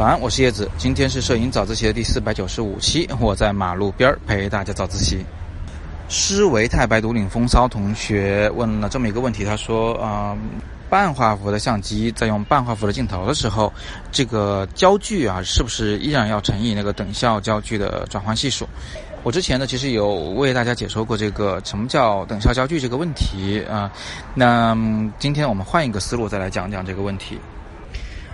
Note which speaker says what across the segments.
Speaker 1: 早安，我是叶子。今天是摄影早自习的第四百九十五期，我在马路边儿陪大家早自习。施维太白独领风骚同学问了这么一个问题，他说：啊，半画幅的相机在用半画幅的镜头的时候，这个焦距啊，是不是依然要乘以那个等效焦距的转换系数？我之前呢，其实有为大家解说过这个什么叫等效焦距这个问题啊。那今天我们换一个思路，再来讲讲这个问题。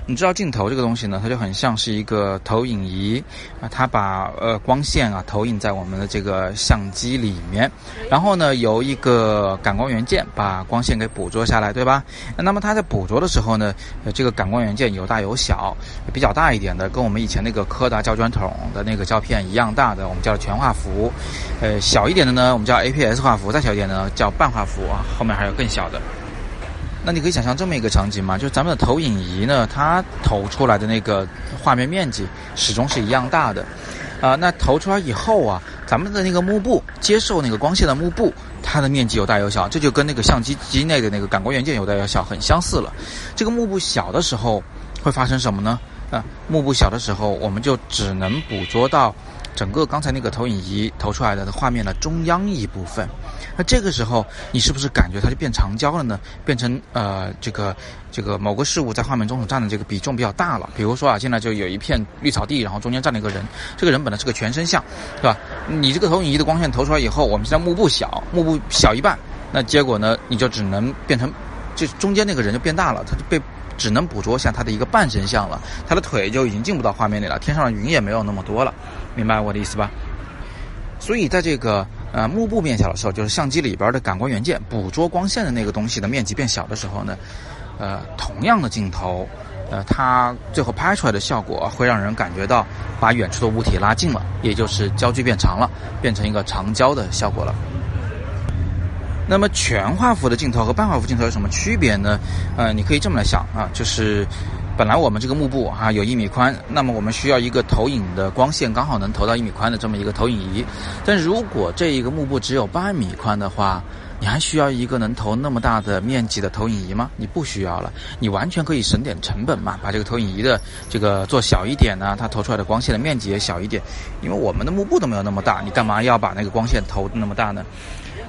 Speaker 1: 你知道镜头这个东西呢，它就很像是一个投影仪啊，它把呃光线啊投影在我们的这个相机里面，然后呢由一个感光元件把光线给捕捉下来，对吧？那么它在捕捉的时候呢，呃这个感光元件有大有小，比较大一点的跟我们以前那个柯达胶卷筒的那个胶片一样大的，我们叫全画幅；呃小一点的呢，我们叫 APS 画幅；再小一点呢叫半画幅啊，后面还有更小的。那你可以想象这么一个场景嘛，就是咱们的投影仪呢，它投出来的那个画面面积始终是一样大的，啊，那投出来以后啊，咱们的那个幕布接受那个光线的幕布，它的面积有大有小，这就跟那个相机机内的那个感光元件有大有小很相似了。这个幕布小的时候会发生什么呢？啊，幕布小的时候，我们就只能捕捉到。整个刚才那个投影仪投出来的画面的中央一部分，那这个时候你是不是感觉它就变长焦了呢？变成呃这个这个某个事物在画面中所占的这个比重比较大了。比如说啊，现在就有一片绿草地，然后中间站了一个人，这个人本来是个全身像，是吧？你这个投影仪的光线投出来以后，我们现在幕布小，幕布小一半，那结果呢，你就只能变成，就中间那个人就变大了，他就被。只能捕捉像他的一个半身像了，他的腿就已经进不到画面里了，天上的云也没有那么多了，明白我的意思吧？所以在这个呃幕布变小的时候，就是相机里边的感光元件捕捉光线的那个东西的面积变小的时候呢，呃同样的镜头，呃它最后拍出来的效果会让人感觉到把远处的物体拉近了，也就是焦距变长了，变成一个长焦的效果了。那么全画幅的镜头和半画幅镜头有什么区别呢？呃，你可以这么来想啊，就是本来我们这个幕布啊有一米宽，那么我们需要一个投影的光线刚好能投到一米宽的这么一个投影仪。但如果这一个幕布只有半米宽的话，你还需要一个能投那么大的面积的投影仪吗？你不需要了，你完全可以省点成本嘛，把这个投影仪的这个做小一点呢，它投出来的光线的面积也小一点。因为我们的幕布都没有那么大，你干嘛要把那个光线投那么大呢？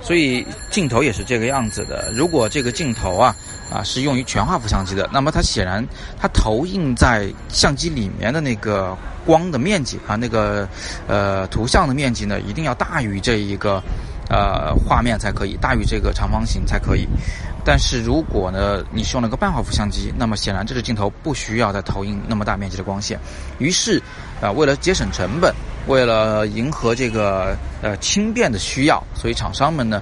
Speaker 1: 所以镜头也是这个样子的。如果这个镜头啊啊是用于全画幅相机的，那么它显然它投影在相机里面的那个光的面积啊，那个呃图像的面积呢，一定要大于这一个呃画面才可以，大于这个长方形才可以。但是如果呢你是用了个半画幅相机，那么显然这个镜头不需要再投影那么大面积的光线。于是啊，为了节省成本。为了迎合这个呃轻便的需要，所以厂商们呢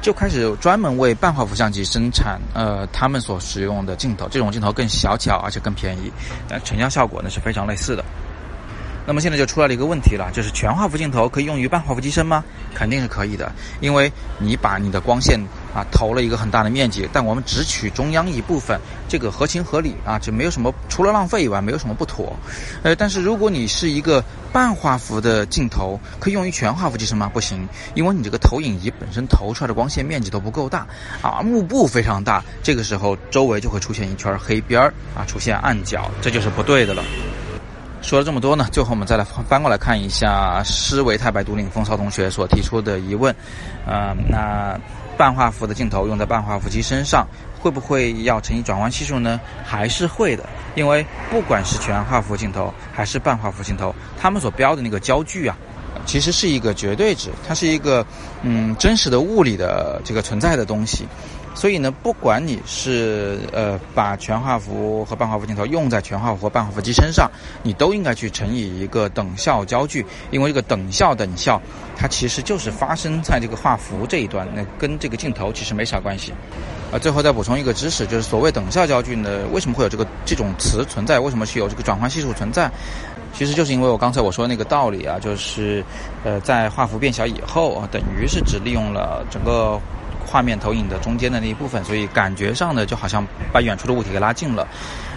Speaker 1: 就开始专门为半画幅相机生产呃他们所使用的镜头。这种镜头更小巧，而且更便宜，但成像效果呢是非常类似的。那么现在就出来了一个问题了，就是全画幅镜头可以用于半画幅机身吗？肯定是可以的，因为你把你的光线啊投了一个很大的面积，但我们只取中央一部分，这个合情合理啊，就没有什么除了浪费以外没有什么不妥。呃，但是如果你是一个半画幅的镜头，可以用于全画幅机身吗？不行，因为你这个投影仪本身投出来的光线面积都不够大啊，幕布非常大，这个时候周围就会出现一圈黑边儿啊，出现暗角，这就是不对的了。说了这么多呢，最后我们再来翻过来看一下施维太白独领风骚同学所提出的疑问，呃，那半画幅的镜头用在半画幅机身上，会不会要乘以转换系数呢？还是会的，因为不管是全画幅镜头还是半画幅镜头，它们所标的那个焦距啊，其实是一个绝对值，它是一个嗯真实的物理的这个存在的东西。所以呢，不管你是呃把全画幅和半画幅镜头用在全画幅和半画幅机身上，你都应该去乘以一个等效焦距，因为这个等效等效，它其实就是发生在这个画幅这一端，那跟这个镜头其实没啥关系。啊，最后再补充一个知识，就是所谓等效焦距呢，为什么会有这个这种词存在？为什么是有这个转换系数存在？其实就是因为我刚才我说的那个道理啊，就是呃在画幅变小以后啊，等于是只利用了整个。画面投影的中间的那一部分，所以感觉上呢，就好像把远处的物体给拉近了。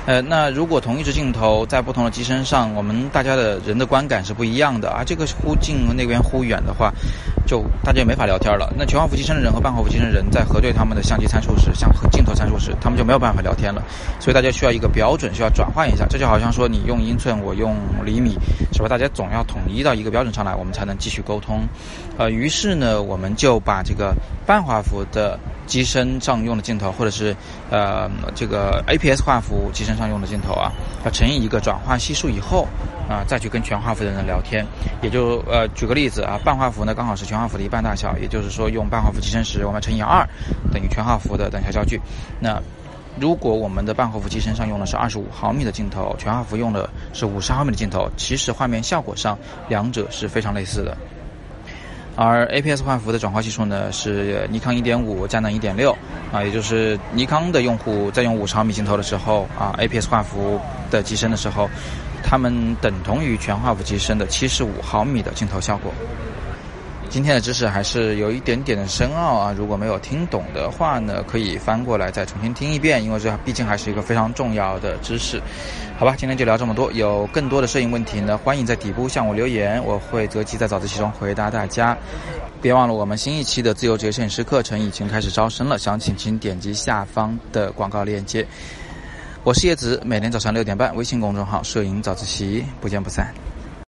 Speaker 1: 呃，那如果同一只镜头在不同的机身上，我们大家的人的观感是不一样的啊，这个忽近那边忽远的话，就大家也没法聊天了。那全画幅机身的人和半画幅机身的人在核对他们的相机参数时，像镜头参数时，他们就没有办法聊天了。所以大家需要一个标准，需要转换一下。这就好像说你用英寸，我用厘米，是吧？大家总要统一到一个标准上来，我们才能继续沟通。呃，于是呢，我们就把这个半画幅的机身上用的镜头，或者是呃这个 APS 画幅机身上用的镜头啊，要乘以一个转化系数以后。啊，再去跟全画幅的人聊天，也就呃，举个例子啊，半画幅呢刚好是全画幅的一半大小，也就是说用半画幅机身时，我们乘以二，等于全画幅的等效焦距。那如果我们的半画幅机身上用的是二十五毫米的镜头，全画幅用的是五十毫米的镜头，其实画面效果上两者是非常类似的。而 APS 画幅的转化系数呢是尼康一点五，佳能一点六啊，也就是尼康的用户在用五十毫米镜头的时候啊，APS 画幅的机身的时候。他们等同于全画幅机身的七十五毫米的镜头效果。今天的知识还是有一点点的深奥啊，如果没有听懂的话呢，可以翻过来再重新听一遍，因为这毕竟还是一个非常重要的知识。好吧，今天就聊这么多。有更多的摄影问题呢，欢迎在底部向我留言，我会择机在早自习中回答大家。别忘了，我们新一期的自由职业摄影师课程已经开始招生了，详情请点击下方的广告链接。我是叶子，每天早上六点半，微信公众号“摄影早自习”，不见不散。